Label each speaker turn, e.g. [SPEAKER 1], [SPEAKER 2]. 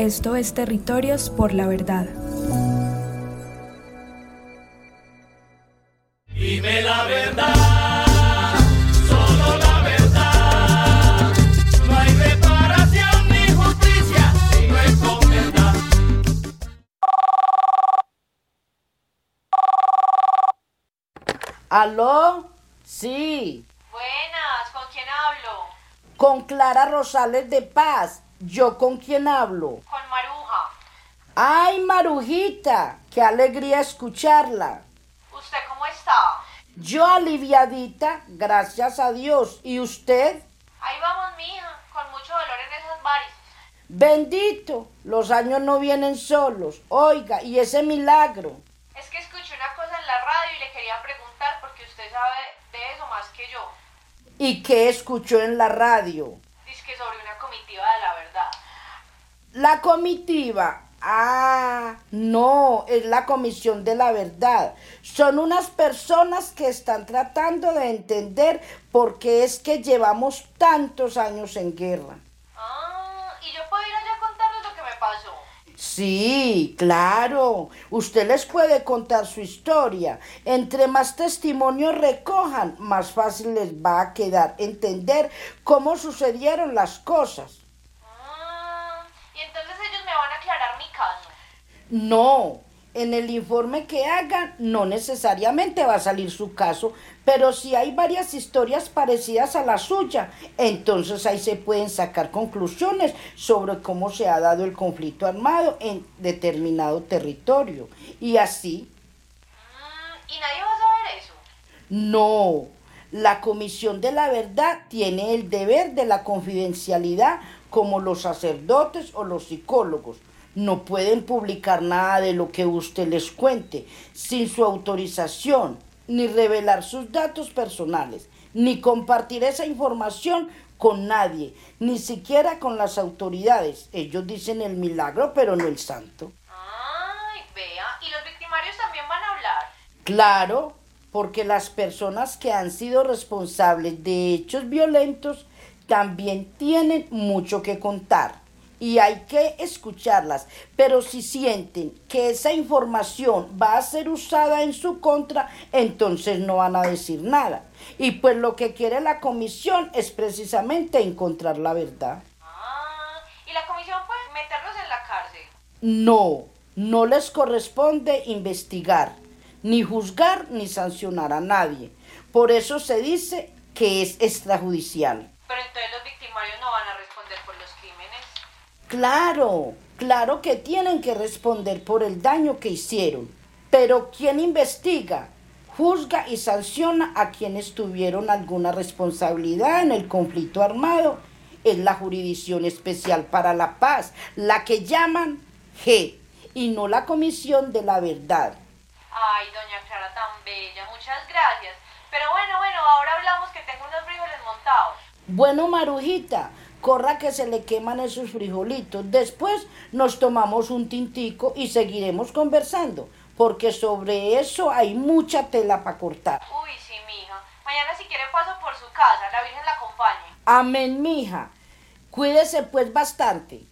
[SPEAKER 1] Esto es Territorios por la Verdad.
[SPEAKER 2] Dime la verdad, solo la verdad. No hay reparación ni justicia si no es con verdad.
[SPEAKER 3] ¿Aló? Sí,
[SPEAKER 4] Buenas, ¿con quién hablo?
[SPEAKER 3] con Clara Rosales de Paz. ¿Yo con quién hablo? ¡Ay, Marujita! ¡Qué alegría escucharla!
[SPEAKER 4] ¿Usted cómo está?
[SPEAKER 3] Yo aliviadita, gracias a Dios. ¿Y usted?
[SPEAKER 4] Ahí vamos, mija, con mucho dolor en esas varices.
[SPEAKER 3] Bendito, los años no vienen solos. Oiga, ¿y ese milagro?
[SPEAKER 4] Es que escuché una cosa en la radio y le quería preguntar porque usted sabe de eso más que yo.
[SPEAKER 3] ¿Y qué escuchó en la radio?
[SPEAKER 4] Dice que sobre una comitiva de la verdad.
[SPEAKER 3] La comitiva. Ah, no, es la Comisión de la Verdad. Son unas personas que están tratando de entender por qué es que llevamos tantos años en guerra.
[SPEAKER 4] Ah, ¿y yo puedo ir allá a contarles lo que me pasó?
[SPEAKER 3] Sí, claro. Usted les puede contar su historia. Entre más testimonios recojan, más fácil les va a quedar entender cómo sucedieron las cosas.
[SPEAKER 4] Ah, y entonces ellos me van a aclarar mi caso.
[SPEAKER 3] No, en el informe que hagan no necesariamente va a salir su caso, pero si hay varias historias parecidas a la suya, entonces ahí se pueden sacar conclusiones sobre cómo se ha dado el conflicto armado en determinado territorio. Y así,
[SPEAKER 4] Mm, ¿Y nadie va a saber eso?
[SPEAKER 3] no, la Comisión de la Verdad tiene el deber de la confidencialidad como los sacerdotes o los psicólogos. No pueden publicar nada de lo que usted les cuente sin su autorización, ni revelar sus datos personales, ni compartir esa información con nadie, ni siquiera con las autoridades. Ellos dicen el milagro, pero no el santo.
[SPEAKER 4] Ay, vea, ¿y los victimarios también van a hablar?
[SPEAKER 3] Claro, porque las personas que han sido responsables de hechos violentos también tienen mucho que contar y hay que escucharlas, pero si sienten que esa información va a ser usada en su contra, entonces no van a decir nada. Y pues lo que quiere la comisión es precisamente encontrar la verdad.
[SPEAKER 4] Ah, ¿y la comisión puede meterlos en la cárcel?
[SPEAKER 3] No, no les corresponde investigar, ni juzgar, ni sancionar a nadie. Por eso se dice que es extrajudicial.
[SPEAKER 4] Pero entonces los victimarios no van a responder por los crímenes.
[SPEAKER 3] Claro, claro que tienen que responder por el daño que hicieron. Pero ¿quién investiga? Juzga y sanciona a quienes tuvieron alguna responsabilidad en el conflicto armado. Es la Jurisdicción Especial para la Paz, la que llaman G, y no la Comisión de la Verdad.
[SPEAKER 4] Ay, doña Clara tan bella, muchas gracias. Pero bueno, bueno, ahora hablamos que tengo unos frijoles montados.
[SPEAKER 3] Bueno, Marujita, corra que se le queman esos frijolitos. Después nos tomamos un tintico y seguiremos conversando, porque sobre eso hay mucha tela para cortar.
[SPEAKER 4] Uy, sí, mija. Mañana si quiere paso por su casa, la Virgen la acompañe.
[SPEAKER 3] Amén, mija. Cuídese pues bastante.